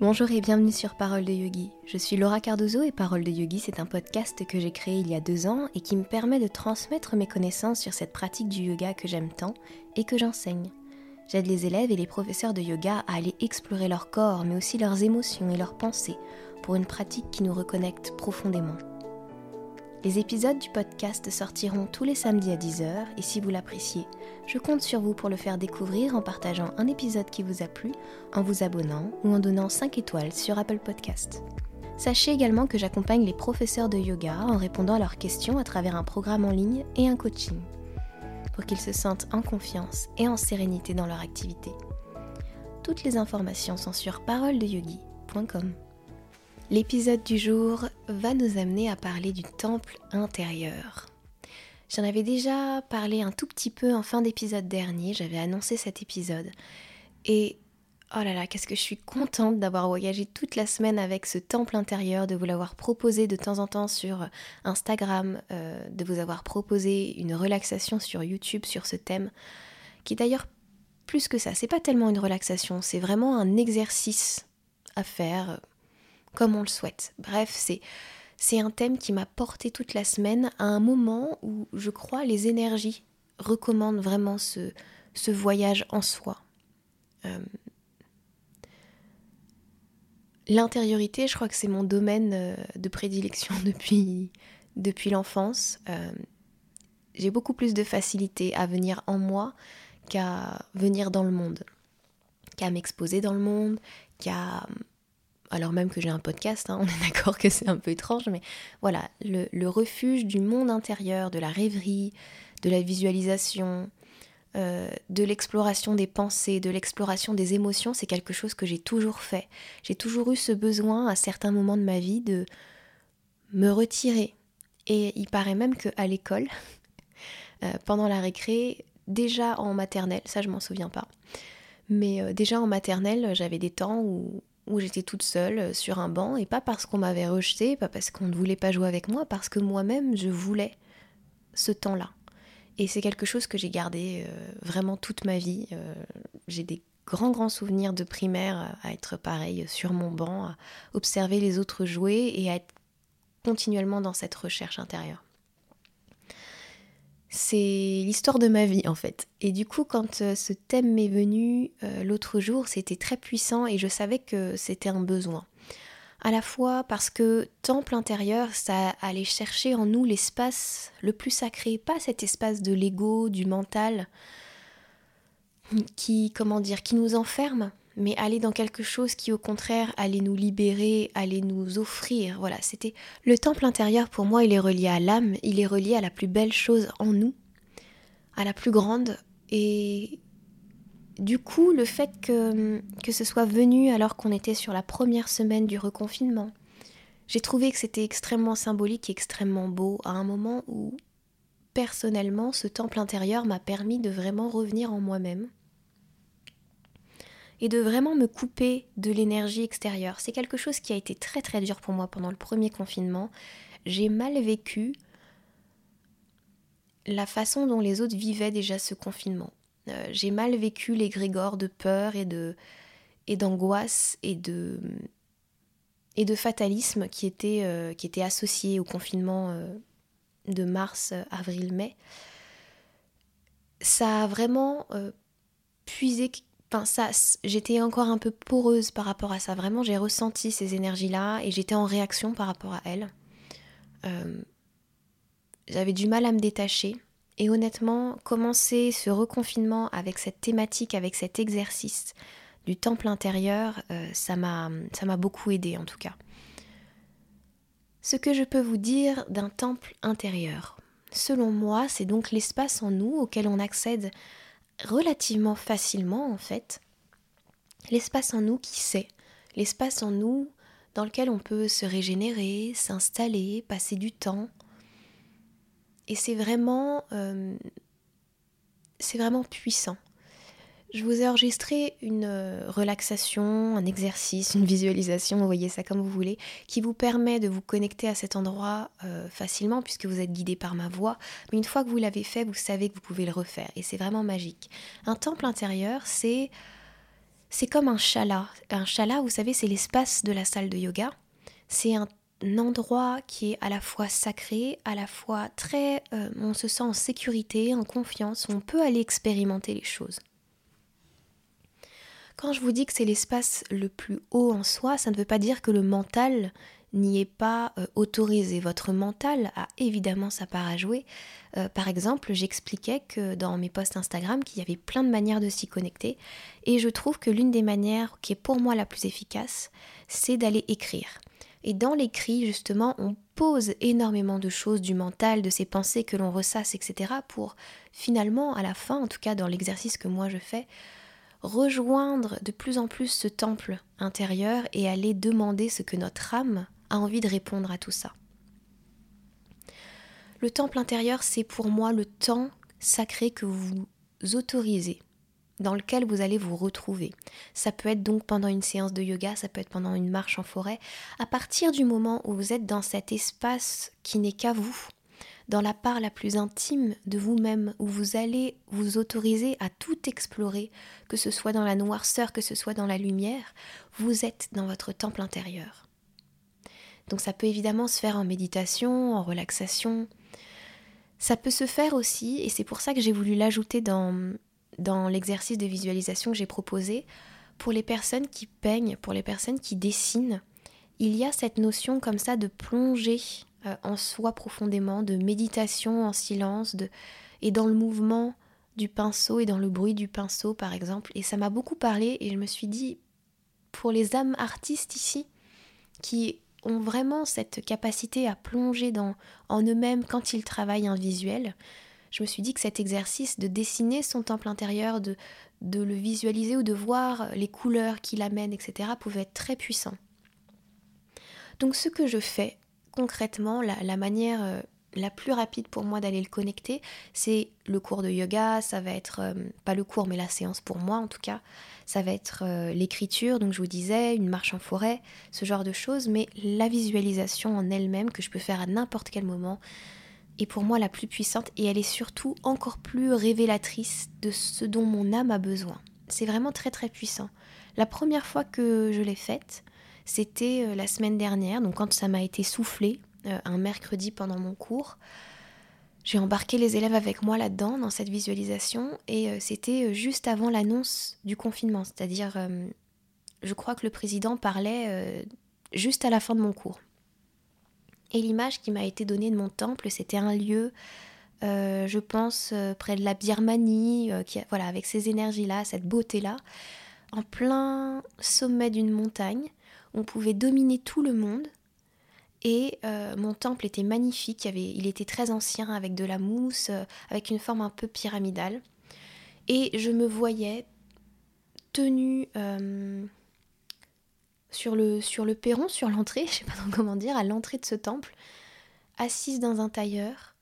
Bonjour et bienvenue sur Parole de Yogi. Je suis Laura Cardozo et Parole de Yogi, c'est un podcast que j'ai créé il y a deux ans et qui me permet de transmettre mes connaissances sur cette pratique du yoga que j'aime tant et que j'enseigne. J'aide les élèves et les professeurs de yoga à aller explorer leur corps, mais aussi leurs émotions et leurs pensées, pour une pratique qui nous reconnecte profondément. Les épisodes du podcast sortiront tous les samedis à 10h et si vous l'appréciez, je compte sur vous pour le faire découvrir en partageant un épisode qui vous a plu, en vous abonnant ou en donnant 5 étoiles sur Apple Podcast. Sachez également que j'accompagne les professeurs de yoga en répondant à leurs questions à travers un programme en ligne et un coaching, pour qu'ils se sentent en confiance et en sérénité dans leur activité. Toutes les informations sont sur paroledeyogi.com. L'épisode du jour va nous amener à parler du temple intérieur. J'en avais déjà parlé un tout petit peu en fin d'épisode dernier, j'avais annoncé cet épisode. Et oh là là, qu'est-ce que je suis contente d'avoir voyagé toute la semaine avec ce temple intérieur, de vous l'avoir proposé de temps en temps sur Instagram, euh, de vous avoir proposé une relaxation sur YouTube sur ce thème, qui d'ailleurs plus que ça, c'est pas tellement une relaxation, c'est vraiment un exercice à faire comme on le souhaite. Bref, c'est un thème qui m'a porté toute la semaine à un moment où je crois les énergies recommandent vraiment ce, voyage en soi. Euh, l'intériorité, je crois que c'est mon domaine euh, de prédilection depuis, depuis l'enfance. Euh, j'ai beaucoup plus de facilité à venir en moi qu'à venir dans le monde, qu'à m'exposer dans le monde, qu'à alors même que j'ai un podcast, hein, on est d'accord que c'est un peu étrange, mais voilà, le, refuge du monde intérieur, de la rêverie, de la visualisation, euh, de l'exploration des pensées, de l'exploration des émotions, c'est quelque chose que j'ai toujours fait. J'ai toujours eu ce besoin à certains moments de ma vie de me retirer. Et il paraît même qu'à l'école, euh, pendant la récré, déjà en maternelle, ça je m'en souviens pas, mais euh, déjà en maternelle, j'avais des temps où, où j'étais toute seule euh, sur un banc, et pas parce qu'on m'avait rejeté, pas parce qu'on ne voulait pas jouer avec moi, parce que moi-même je voulais ce temps-là. Et c'est quelque chose que j'ai gardé euh, vraiment toute ma vie. Euh, j'ai des grands grands souvenirs de primaire à être pareil sur mon banc, à observer les autres jouer et à être continuellement dans cette recherche intérieure c'est l'histoire de ma vie en fait. Et du coup, quand euh, ce thème m'est venu euh, l'autre jour, c'était très puissant et je savais que c'était un besoin. À la fois parce que temple intérieur, ça allait chercher en nous l'espace le plus sacré, pas cet espace de l'ego, du mental, qui, comment dire, qui nous enferme, mais aller dans quelque chose qui au contraire allait nous libérer, allait nous offrir. Voilà, c'était le temple intérieur pour moi, il est relié à l'âme, il est relié à la plus belle chose en nous, à la plus grande et du coup, le fait que, que ce soit venu alors qu'on était sur la première semaine du reconfinement, j'ai trouvé que c'était extrêmement symbolique et extrêmement beau à un moment où, personnellement, ce temple intérieur m'a permis de vraiment revenir en moi-même et de vraiment me couper de l'énergie extérieure. C'est quelque chose qui a été très très dur pour moi pendant le premier confinement. J'ai mal vécu la façon dont les autres vivaient déjà ce confinement. Euh, j'ai mal vécu les grégores de peur et de et d'angoisse et de et de fatalisme qui étaient, euh, qui étaient associés au confinement euh, de mars, avril, mai. Ça a vraiment puisé Enfin, ça, j'étais encore un peu poreuse par rapport à ça. Vraiment, j'ai ressenti ces énergies-là et j'étais en réaction par rapport à elles. Euh, j'avais du mal à me détacher. Et honnêtement, commencer ce reconfinement avec cette thématique, avec cet exercice du temple intérieur, euh, ça m'a beaucoup aidé en tout cas. Ce que je peux vous dire d'un temple intérieur, selon moi, c'est donc l'espace en nous auquel on accède relativement facilement en fait l'espace en nous qui sait, l'espace en nous dans lequel on peut se régénérer, s'installer, passer du temps. Et c'est vraiment, euh, c'est vraiment puissant. Je vous ai enregistré une euh, relaxation, un exercice, une visualisation, vous voyez ça comme vous voulez, qui vous permet de vous connecter à cet endroit euh, facilement puisque vous êtes guidé par ma voix. Mais une fois que vous l'avez fait, vous savez que vous pouvez le refaire et c'est vraiment magique. Un temple intérieur, c'est comme un chala. Un chala, vous savez, c'est l'espace de la salle de yoga. C'est un endroit qui est à la fois sacré, à la fois très... Euh, on se sent en sécurité, en confiance, on peut aller expérimenter les choses. Quand je vous dis que c'est l'espace le plus haut en soi, ça ne veut pas dire que le mental n'y est pas euh, autorisé. Votre mental a évidemment sa part à jouer. Euh, par exemple, j'expliquais que dans mes posts Instagram qu'il y avait plein de manières de s'y connecter et je trouve que l'une des manières qui est pour moi la plus efficace, c'est d'aller écrire. Et dans l'écrit, justement, on pose énormément de choses du mental, de ces pensées que l'on ressasse, etc., pour finalement, à la fin, en tout cas dans l'exercice que moi je fais, rejoindre de plus en plus ce temple intérieur et aller demander ce que notre âme a envie de répondre à tout ça. Le temple intérieur, c'est pour moi le temps sacré que vous autorisez dans lequel vous allez vous retrouver. Ça peut être donc pendant une séance de yoga, ça peut être pendant une marche en forêt. À partir du moment où vous êtes dans cet espace qui n'est qu'à vous, dans la part la plus intime de vous-même, où vous allez vous autoriser à tout explorer, que ce soit dans la noirceur, que ce soit dans la lumière, vous êtes dans votre temple intérieur. Donc ça peut évidemment se faire en méditation, en relaxation. Ça peut se faire aussi, et c'est pour ça que j'ai voulu l'ajouter dans, dans l'exercice de visualisation que j'ai proposé, pour les personnes qui peignent, pour les personnes qui dessinent, il y a cette notion comme ça de plonger euh, en soi profondément, de méditation en silence, de, et dans le mouvement du pinceau et dans le bruit du pinceau par exemple. Et ça m'a beaucoup parlé et je me suis dit, pour les âmes artistes ici, qui ont vraiment cette capacité à plonger dans, en eux-mêmes quand ils travaillent un visuel, je me suis dit que cet exercice de dessiner son temple intérieur, de, de le visualiser ou de voir les couleurs qu'il amène, etc., pouvait être très puissant. Donc ce que je fais concrètement, la, manière euh, la plus rapide pour moi d'aller le connecter, c'est le cours de yoga, ça va être, euh, pas le cours, mais la séance pour moi en tout cas, ça va être euh, l'écriture, donc je vous disais, une marche en forêt, ce genre de choses, mais la visualisation en elle-même que je peux faire à n'importe quel moment, est pour moi la plus puissante et elle est surtout encore plus révélatrice de ce dont mon âme a besoin. C'est vraiment très très puissant. La première fois que je l'ai faite, c'était euh, la semaine dernière, donc quand ça m'a été soufflé, euh, un mercredi pendant mon cours. J'ai embarqué les élèves avec moi là-dedans, dans cette visualisation, et euh, c'était juste avant l'annonce du confinement, c'est-à-dire, je crois que le président parlait juste à la fin de mon cours. Et l'image qui m'a été donnée de mon temple, c'était un lieu, je pense, près de la Birmanie, voilà, avec ces énergies-là, cette beauté-là, en plein sommet d'une montagne. On pouvait dominer tout le monde. Et mon temple était magnifique, il, était très ancien, avec de la mousse, avec une forme un peu pyramidale. Et je me voyais tenue sur le, sur le perron, sur l'entrée, je sais pas comment dire, à l'entrée de ce temple, assise dans un tailleur,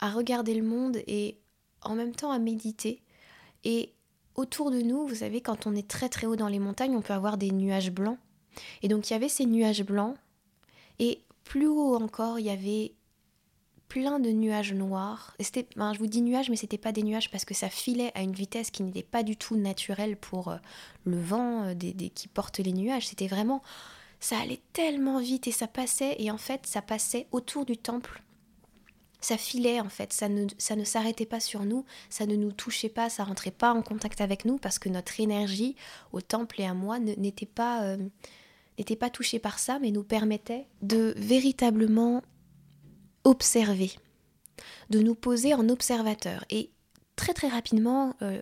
à regarder le monde et en même temps à méditer. Et autour de nous, vous savez, quand on est très très haut dans les montagnes, on peut avoir des nuages blancs. Et donc il y avait ces nuages blancs, et plus haut encore, il y avait plein de nuages noirs. c'était, je vous dis nuages, mais c'était pas des nuages parce que ça filait à une vitesse qui n'était pas du tout naturelle pour euh, le vent euh, des, qui porte les nuages. C'était vraiment, ça allait tellement vite et ça passait et en fait ça passait autour du temple. Ça filait en fait, ça ne, ça ne s'arrêtait pas sur nous, ça ne nous touchait pas, ça rentrait pas en contact avec nous parce que notre énergie au temple et à moi n'était pas, euh, n'était pas touchée par ça, mais nous permettait de véritablement observer, de nous poser en observateur. Et très très rapidement, euh,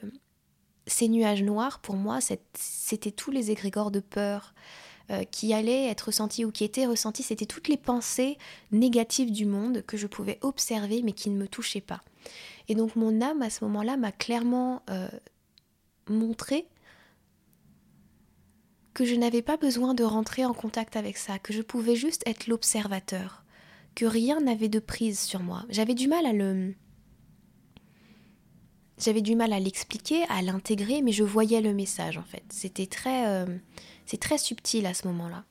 ces nuages noirs, pour moi, c'était tous les égrégores de peur euh, qui allaient être ressentis ou qui étaient ressentis. C'était toutes les pensées négatives du monde que je pouvais observer mais qui ne me touchaient pas. Et donc mon âme, à ce moment-là, m'a clairement euh, montré que je n'avais pas besoin de rentrer en contact avec ça, que je pouvais juste être l'observateur que rien n'avait de prise sur moi. J'avais du mal à le... J'avais du mal à l'expliquer, à l'intégrer, mais je voyais le message en fait. C'était très... Euh, c'est très subtil à ce moment-là.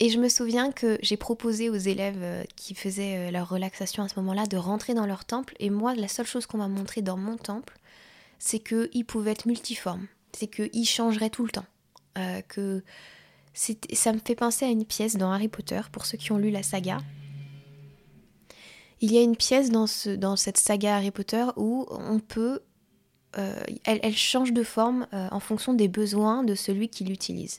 Et je me souviens que j'ai proposé aux élèves euh, qui faisaient euh, leur relaxation à ce moment-là de rentrer dans leur temple. Et moi, la seule chose qu'on m'a montré dans mon temple, c'est qu'il pouvait être multiforme, c'est qu'il changerait tout le temps. Euh, que ça me fait penser à une pièce dans Harry Potter, pour ceux qui ont lu la saga. Il y a une pièce dans, ce, cette saga Harry Potter où on peut... Euh, elle, change de forme euh, en fonction des besoins de celui qui l'utilise.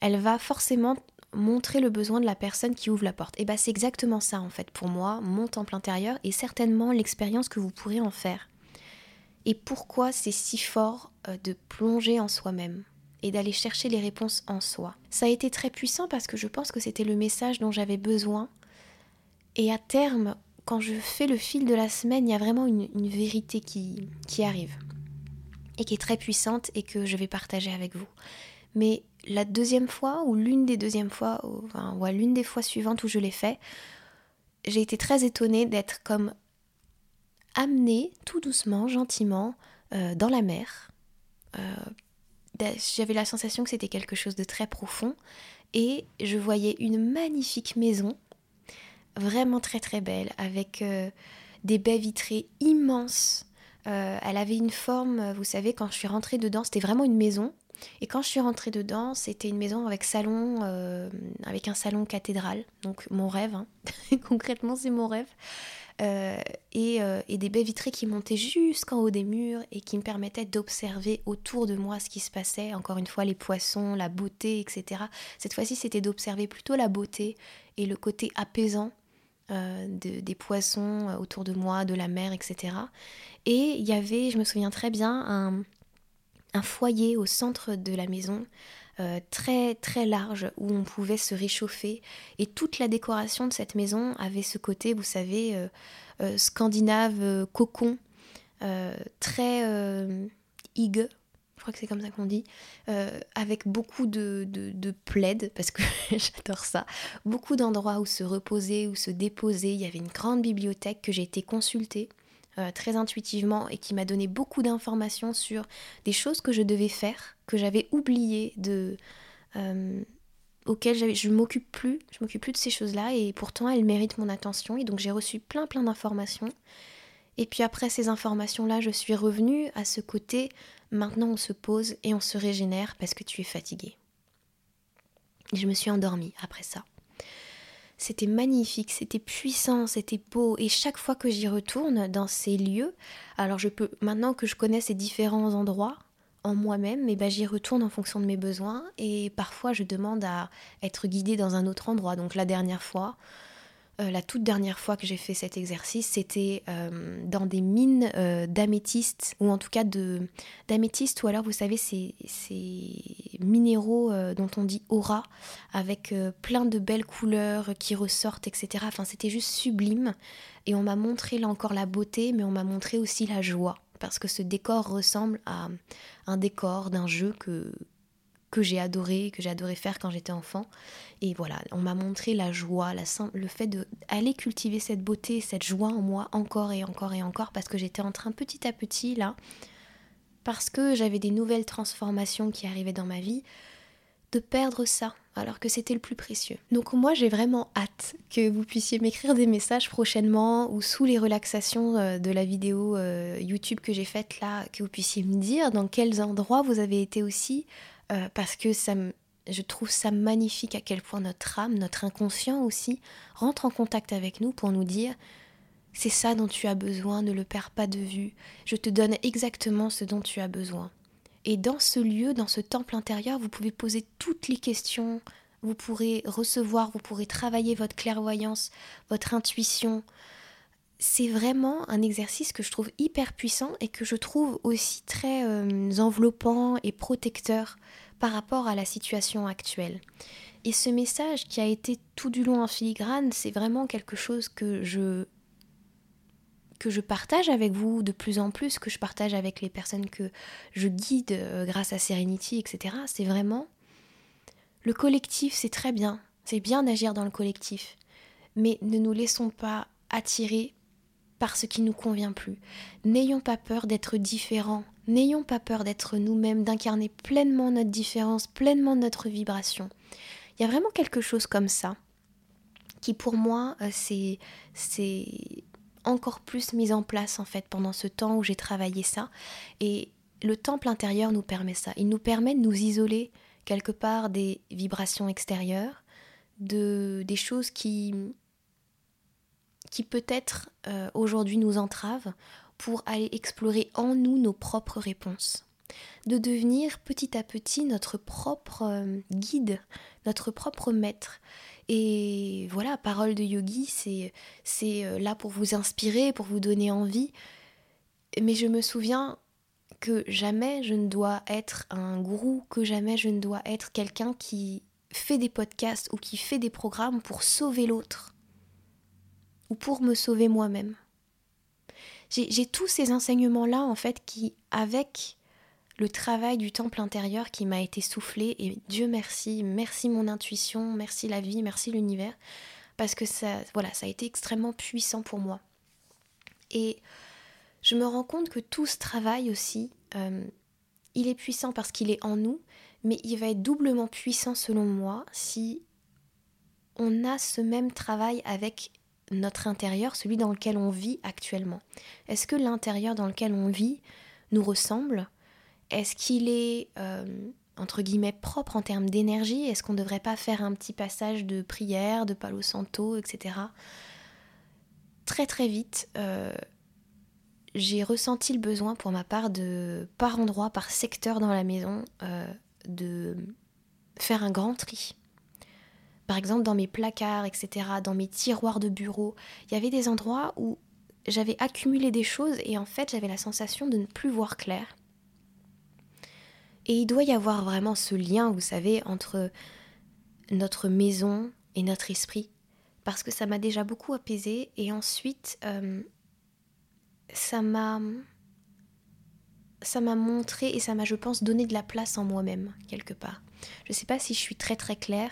Elle va forcément montrer le besoin de la personne qui ouvre la porte. Et bien c'est exactement ça en fait pour moi, mon temple intérieur et certainement l'expérience que vous pourrez en faire. Et pourquoi c'est si fort euh, de plonger en soi-même et d'aller chercher les réponses en soi? Ça a été très puissant parce que je pense que c'était le message dont j'avais besoin. Et à terme, quand je fais le fil de la semaine, il y a vraiment une, vérité qui, arrive et qui est très puissante et que je vais partager avec vous. Mais la deuxième fois, ou l'une des deuxièmes fois, ou, enfin, l'une des fois suivantes où je l'ai fait, j'ai été très étonnée d'être comme amenée tout doucement, gentiment, euh, dans la mer. Euh, j'avais la sensation que c'était quelque chose de très profond et je voyais une magnifique maison, vraiment très très belle, avec euh, des baies vitrées immenses. elle avait une forme, vous savez, quand je suis rentrée dedans, c'était vraiment une maison et quand je suis rentrée dedans, c'était une maison avec salon, avec un salon cathédral. Donc mon rêve, hein. concrètement c'est mon rêve. Euh, euh, et, des baies vitrées qui montaient jusqu'en haut des murs et qui me permettaient d'observer autour de moi ce qui se passait. Encore une fois, les poissons, la beauté, etc. Cette fois-ci, c'était d'observer plutôt la beauté et le côté apaisant des poissons autour de moi, de la mer, etc. Et il y avait, je me souviens très bien, un, un foyer au centre de la maison, euh, très très large, où on pouvait se réchauffer. Et toute la décoration de cette maison avait ce côté, vous savez, euh, euh, scandinave, cocon, très hygge, je crois que c'est comme ça qu'on dit, avec beaucoup de, de, de plaides, parce que j'adore ça, beaucoup d'endroits où se reposer, où se déposer. Il y avait une grande bibliothèque que j'ai été consultée. Euh, très intuitivement et qui m'a donné beaucoup d'informations sur des choses que je devais faire, que j'avais oublié de. Euh, auxquelles je m'occupe plus, je m'occupe plus de ces choses-là et pourtant elles méritent mon attention et donc j'ai reçu plein plein d'informations. Et puis après ces informations-là, je suis revenue à ce côté, maintenant on se pose et on se régénère parce que tu es fatigué. Et je me suis endormie après ça. C'était magnifique, c'était puissant, c'était beau. Et chaque fois que j'y retourne dans ces lieux, alors je peux, maintenant que je connais ces différents endroits en moi-même, mais ben j'y retourne en fonction de mes besoins. Et parfois, je demande à être guidée dans un autre endroit. Donc la dernière fois, euh, la toute dernière fois que j'ai fait cet exercice, c'était euh, dans des mines euh, d'améthyste, ou en tout cas d'améthyste, ou alors vous savez, ces, minéraux dont on dit aura, avec plein de belles couleurs qui ressortent, etc. Enfin, c'était juste sublime. Et on m'a montré là encore la beauté, mais on m'a montré aussi la joie, parce que ce décor ressemble à un décor d'un jeu que, que j'ai adoré, que j'ai adoré faire quand j'étais enfant. Et voilà, on m'a montré la joie, la, le fait d'aller cultiver cette beauté, cette joie en moi encore et encore et encore, parce que j'étais en train petit à petit là, parce que j'avais des nouvelles transformations qui arrivaient dans ma vie, de perdre ça, alors que c'était le plus précieux. Donc moi j'ai vraiment hâte que vous puissiez m'écrire des messages prochainement ou sous les relaxations euh, de la vidéo euh, YouTube que j'ai faite là, que vous puissiez me dire dans quels endroits vous avez été aussi, euh, parce que ça je trouve ça magnifique à quel point notre âme, notre inconscient aussi, rentre en contact avec nous pour nous dire c'est ça dont tu as besoin, ne le perds pas de vue, je te donne exactement ce dont tu as besoin. Et dans ce lieu, dans ce temple intérieur, vous pouvez poser toutes les questions, vous pourrez recevoir, vous pourrez travailler votre clairvoyance, votre intuition, c'est vraiment un exercice que je trouve hyper puissant et que je trouve aussi très euh, enveloppant et protecteur par rapport à la situation actuelle. Et ce message qui a été tout du long en filigrane, c'est vraiment quelque chose que je que je partage avec vous de plus en plus, que je partage avec les personnes que je guide euh, grâce à Serenity, etc. C'est vraiment le collectif, c'est très bien, c'est bien d'agir dans le collectif, mais ne nous laissons pas attirer par ce qui nous convient plus. N'ayons pas peur d'être différents, n'ayons pas peur d'être nous-mêmes, d'incarner pleinement notre différence, pleinement notre vibration. Il y a vraiment quelque chose comme ça qui pour moi euh, c'est encore plus mise en place en fait pendant ce temps où j'ai travaillé ça. Et le temple intérieur nous permet ça. Il nous permet de nous isoler quelque part des vibrations extérieures, de, des choses qui, qui peut-être euh, aujourd'hui nous entravent pour aller explorer en nous nos propres réponses. De devenir petit à petit notre propre euh, guide, notre propre maître. Et voilà, parole de yogi, c'est, c'est euh, là pour vous inspirer, pour vous donner envie. Mais je me souviens que jamais je ne dois être un gourou, que jamais je ne dois être quelqu'un qui fait des podcasts ou qui fait des programmes pour sauver l'autre ou pour me sauver moi-même. J'ai tous ces enseignements-là, en fait, qui, avec le travail du temple intérieur qui m'a été soufflé, et Dieu merci, merci mon intuition, merci la vie, merci l'univers, parce que ça, voilà, ça a été extrêmement puissant pour moi. Et je me rends compte que tout ce travail aussi, euh, il est puissant parce qu'il est en nous, mais il va être doublement puissant selon moi si on a ce même travail avec notre intérieur, celui dans lequel on vit actuellement. Est-ce que l'intérieur dans lequel on vit nous ressemble? Est-ce qu'il est, euh, entre guillemets, propre en termes d'énergie? Est-ce qu'on ne devrait pas faire un petit passage de prière, de Palo Santo, etc. Très très vite, euh, j'ai ressenti le besoin pour ma part de, par endroit, par secteur dans la maison, euh, de faire un grand tri par exemple dans mes placards, etc., dans mes tiroirs de bureau, il y avait des endroits où j'avais accumulé des choses et en fait j'avais la sensation de ne plus voir clair. Et il doit y avoir vraiment ce lien, vous savez, entre notre maison et notre esprit, parce que ça m'a déjà beaucoup apaisé et ensuite euh, ça m'a ça m'a montré et ça m'a, je pense, donné de la place en moi-même, quelque part. Je ne sais pas si je suis très très claire,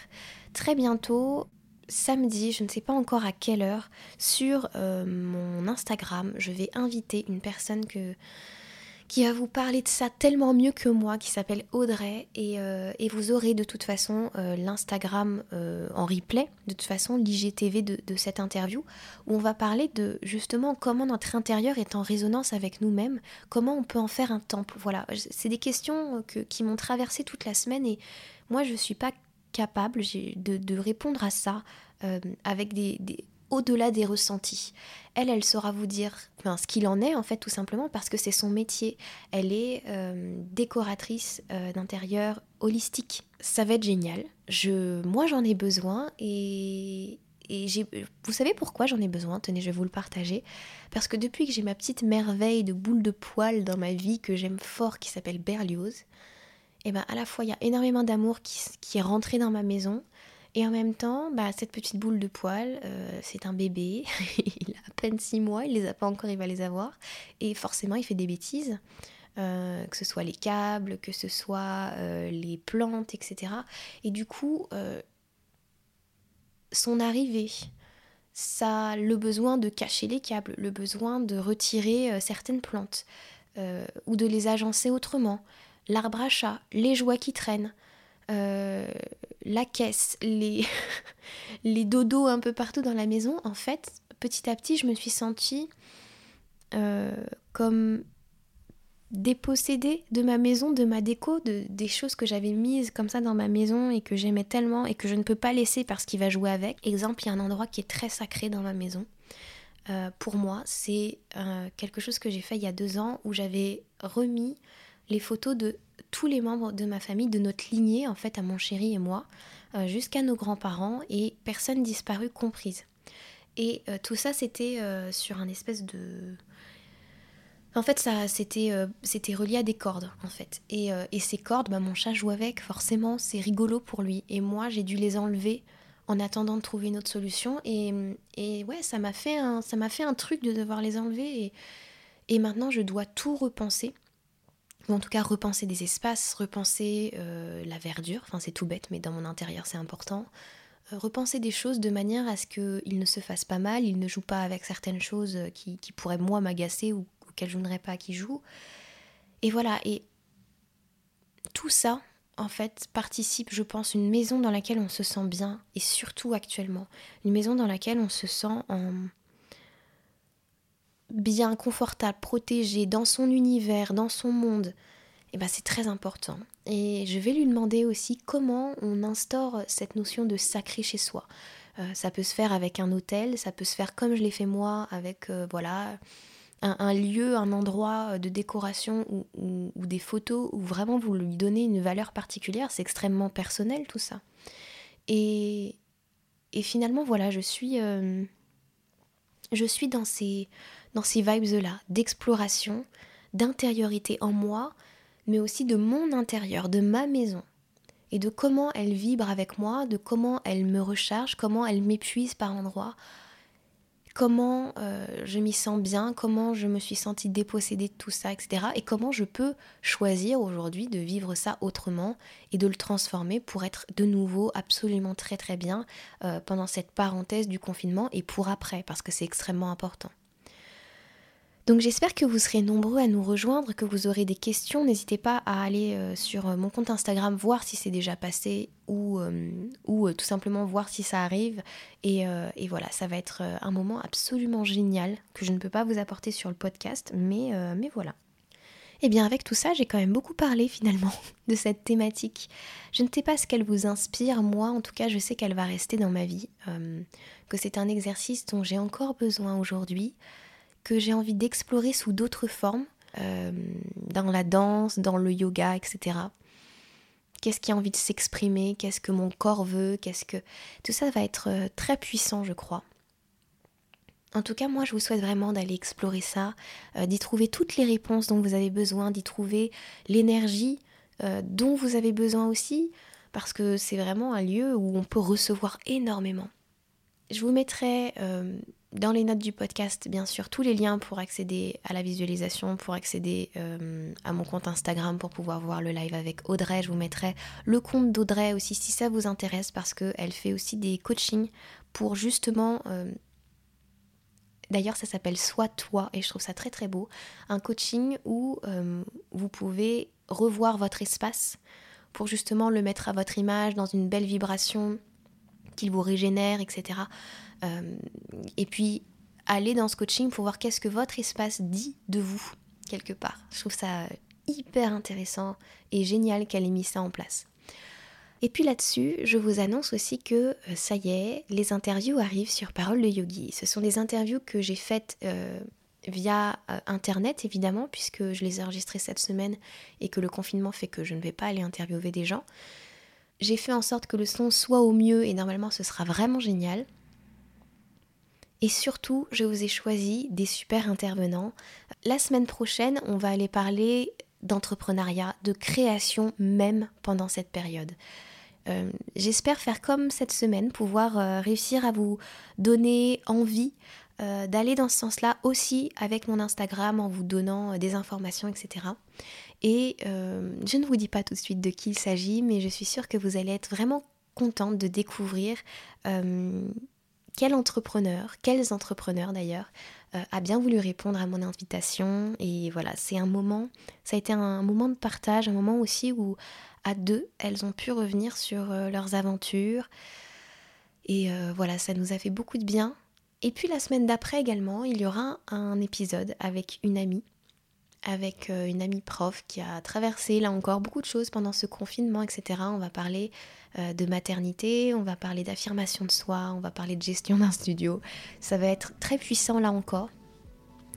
très bientôt, samedi, je ne sais pas encore à quelle heure, sur euh, mon Instagram, je vais inviter une personne que, qui va vous parler de ça tellement mieux que moi, qui s'appelle Audrey, et, euh, vous aurez de toute façon euh, l'Instagram en replay, de toute façon l'IGTV de, cette interview, où on va parler de justement comment notre intérieur est en résonance avec nous-mêmes, comment on peut en faire un temple. Voilà, c'est des questions que, qui m'ont traversé toute la semaine, et moi je ne suis pas capable de, répondre à ça euh, avec des, au-delà des ressentis. Elle, elle saura vous dire ce qu'il en est en fait tout simplement parce que c'est son métier. Elle est euh, décoratrice euh, d'intérieur holistique. Ça va être génial. Je, moi j'en ai besoin et, et j'ai, vous savez pourquoi j'en ai besoin? Tenez, je vais vous le partager. Parce que depuis que j'ai ma petite merveille de boule de poil dans ma vie que j'aime fort qui s'appelle Berlioz, et eh ben à la fois il y a énormément d'amour qui, est rentré dans ma maison et en même temps bah, cette petite boule de poil euh, c'est un bébé. Il a à peine six mois il les a pas encore il va les avoir. Et forcément il fait des bêtises euh, que ce soit les câbles que ce soit euh, les plantes etc et du coup son arrivée ça le besoin de cacher les câbles le besoin de retirer certaines plantes ou de les agencer autrement. L'arbre à chat, les joies qui traînent, euh, la caisse, les, les dodos un peu partout dans la maison, en fait, petit à petit, je me suis sentie euh, comme dépossédée de ma maison, de ma déco, de, des choses que j'avais mises comme ça dans ma maison et que j'aimais tellement et que je ne peux pas laisser parce qu'il va jouer avec. Exemple, il y a un endroit qui est très sacré dans ma maison. Euh, pour moi, c'est quelque chose que j'ai fait il y a deux ans où j'avais remis les photos de tous les membres de ma famille, de notre lignée, en fait, à mon chéri et moi, euh, jusqu'à nos grands-parents, et personne disparue comprise. Et euh, tout ça, c'était euh, sur un espèce de... En fait, ça, c'était, c'était relié à des cordes, en fait. Et, et ces cordes, bah, mon chat joue avec, forcément, c'est rigolo pour lui. Et moi, j'ai dû les enlever en attendant de trouver une autre solution. Et, et ouais, ça m'a fait un, ça m'a fait un truc de devoir les enlever. Et, et maintenant, je dois tout repenser ou en tout cas repenser des espaces, repenser euh, la verdure, enfin c'est tout bête mais dans mon intérieur c'est important, euh, repenser des choses de manière à ce qu'il ne se fasse pas mal, il ne joue pas avec certaines choses qui, pourraient moi m'agacer ou auxquelles je voudrais pas qu'il joue. Et voilà, et tout ça, en fait, participe, je pense, une maison dans laquelle on se sent bien, et surtout actuellement, une maison dans laquelle on se sent en bien, confortable, protégé dans son univers, dans son monde, eh ben c'est très important. Et je vais lui demander aussi comment on instaure cette notion de sacré chez soi. Euh, ça peut se faire avec un hôtel, ça peut se faire comme je l'ai fait moi, avec euh, voilà un, lieu, un endroit de décoration ou, des photos où vraiment vous lui donnez une valeur particulière. C'est extrêmement personnel tout ça. Et, finalement voilà, je suis euh, je suis dans ces dans ces vibes là d'exploration, d'intériorité en moi, mais aussi de mon intérieur, de ma maison et de comment elle vibre avec moi, de comment elle me recharge, comment elle m'épuise par endroits, comment euh, je m'y sens bien, comment je me suis sentie dépossédée de tout ça, etc. Et comment je peux choisir aujourd'hui de vivre ça autrement et de le transformer pour être de nouveau absolument très très bien euh, pendant cette parenthèse du confinement et pour après, parce que c'est extrêmement important. Donc j'espère que vous serez nombreux à nous rejoindre, que vous aurez des questions. N'hésitez pas à aller euh, sur euh, mon compte Instagram voir si c'est déjà passé ou, euh, ou tout simplement voir si ça arrive. Et, et, voilà, ça va être un moment absolument génial que je ne peux pas vous apporter sur le podcast, mais, mais voilà. Et eh bien avec tout ça, j'ai quand même beaucoup parlé finalement de cette thématique. Je ne sais pas ce qu'elle vous inspire, moi en tout cas je sais qu'elle va rester dans ma vie, que c'est un exercice dont j'ai encore besoin aujourd'hui que j'ai envie d'explorer sous d'autres formes, euh, dans la danse, dans le yoga, etc. Qu'est-ce qui a envie de s'exprimer? Qu'est-ce que mon corps veut? Qu'est-ce que tout ça va être euh, très puissant, je crois. En tout cas, moi, je vous souhaite vraiment d'aller explorer ça, euh, d'y trouver toutes les réponses dont vous avez besoin, d'y trouver l'énergie dont vous avez besoin aussi, parce que c'est vraiment un lieu où on peut recevoir énormément. Je vous mettrai dans les notes du podcast, bien sûr, tous les liens pour accéder à la visualisation, pour accéder euh, à mon compte Instagram, pour pouvoir voir le live avec Audrey. Je vous mettrai le compte d'Audrey aussi si ça vous intéresse, parce qu'elle fait aussi des coachings pour justement... Euh, d'ailleurs, ça s'appelle Sois toi et je trouve ça très très beau. Un coaching où euh, vous pouvez revoir votre espace pour justement le mettre à votre image dans une belle vibration, qu'il vous régénère, etc. Euh, et puis aller dans ce coaching pour voir qu'est-ce que votre espace dit de vous, quelque part. Je trouve ça hyper intéressant et génial qu'elle ait mis ça en place. Et puis là-dessus, je vous annonce aussi que euh, ça y est, les interviews arrivent sur Parole de Yogi. Ce sont des interviews que j'ai faites euh, via Internet, évidemment, puisque je les ai enregistrées cette semaine et que le confinement fait que je ne vais pas aller interviewer des gens. J'ai fait en sorte que le son soit au mieux et normalement ce sera vraiment génial. Et surtout, je vous ai choisi des super intervenants. La semaine prochaine, on va aller parler d'entrepreneuriat, de création même pendant cette période. Euh, j'espère faire comme cette semaine, pouvoir euh, réussir à vous donner envie euh, d'aller dans ce sens-là aussi avec mon Instagram en vous donnant des informations, etc. Et je ne vous dis pas tout de suite de qui il s'agit, mais je suis sûre que vous allez être vraiment contente de découvrir quel entrepreneur, quels entrepreneurs d'ailleurs, euh, a bien voulu répondre à mon invitation. Et voilà, c'est un moment, ça a été un moment de partage, un moment aussi où à deux, elles ont pu revenir sur euh, leurs aventures. Et euh, voilà, ça nous a fait beaucoup de bien. Et puis la semaine d'après également, il y aura un épisode avec une amie avec une amie prof qui a traversé là encore beaucoup de choses pendant ce confinement, etc. On va parler euh, de maternité, on va parler d'affirmation de soi, on va parler de gestion d'un studio. Ça va être très puissant là encore.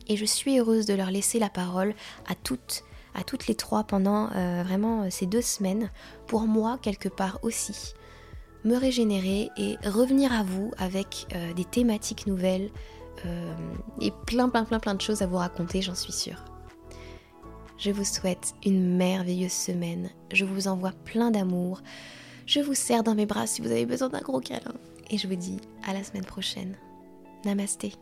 Et je suis heureuse de leur laisser la parole à toutes, à toutes les trois pendant euh, vraiment euh, ces deux semaines, pour moi quelque part aussi, me régénérer et revenir à vous avec des thématiques nouvelles et plein plein plein plein de choses à vous raconter, j'en suis sûre. Je vous souhaite une merveilleuse semaine, je vous envoie plein d'amour. Je vous serre dans mes bras si vous avez besoin d'un gros câlin. Et je vous dis à la semaine prochaine. Namasté.